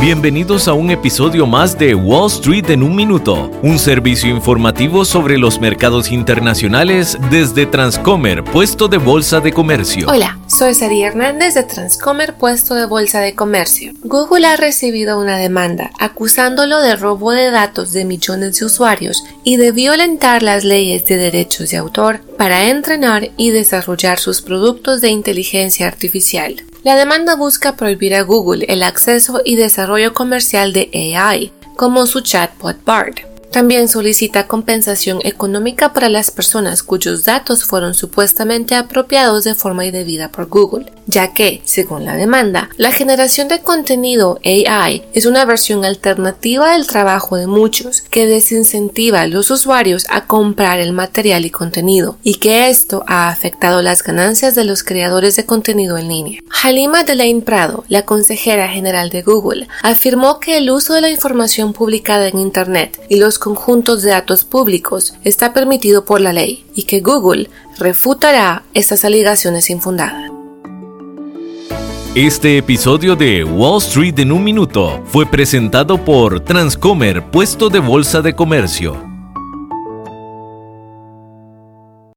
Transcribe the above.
Bienvenidos a un episodio más de Wall Street en un minuto, un servicio informativo sobre los mercados internacionales desde Transcomer, puesto de bolsa de comercio. Hola, soy Sari Hernández de Transcomer, puesto de bolsa de comercio. Google ha recibido una demanda acusándolo de robo de datos de millones de usuarios y de violentar las leyes de derechos de autor para entrenar y desarrollar sus productos de inteligencia artificial. La demanda busca prohibir a Google el acceso y desarrollo comercial de AI, como su chatbot BARD. También solicita compensación económica para las personas cuyos datos fueron supuestamente apropiados de forma indebida por Google, ya que, según la demanda, la generación de contenido AI es una versión alternativa del trabajo de muchos que desincentiva a los usuarios a comprar el material y contenido, y que esto ha afectado las ganancias de los creadores de contenido en línea. Halima Delaine Prado, la consejera general de Google, afirmó que el uso de la información publicada en Internet y los conjuntos de datos públicos está permitido por la ley y que Google refutará estas alegaciones infundadas. Este episodio de Wall Street en un minuto fue presentado por Transcomer, puesto de bolsa de comercio.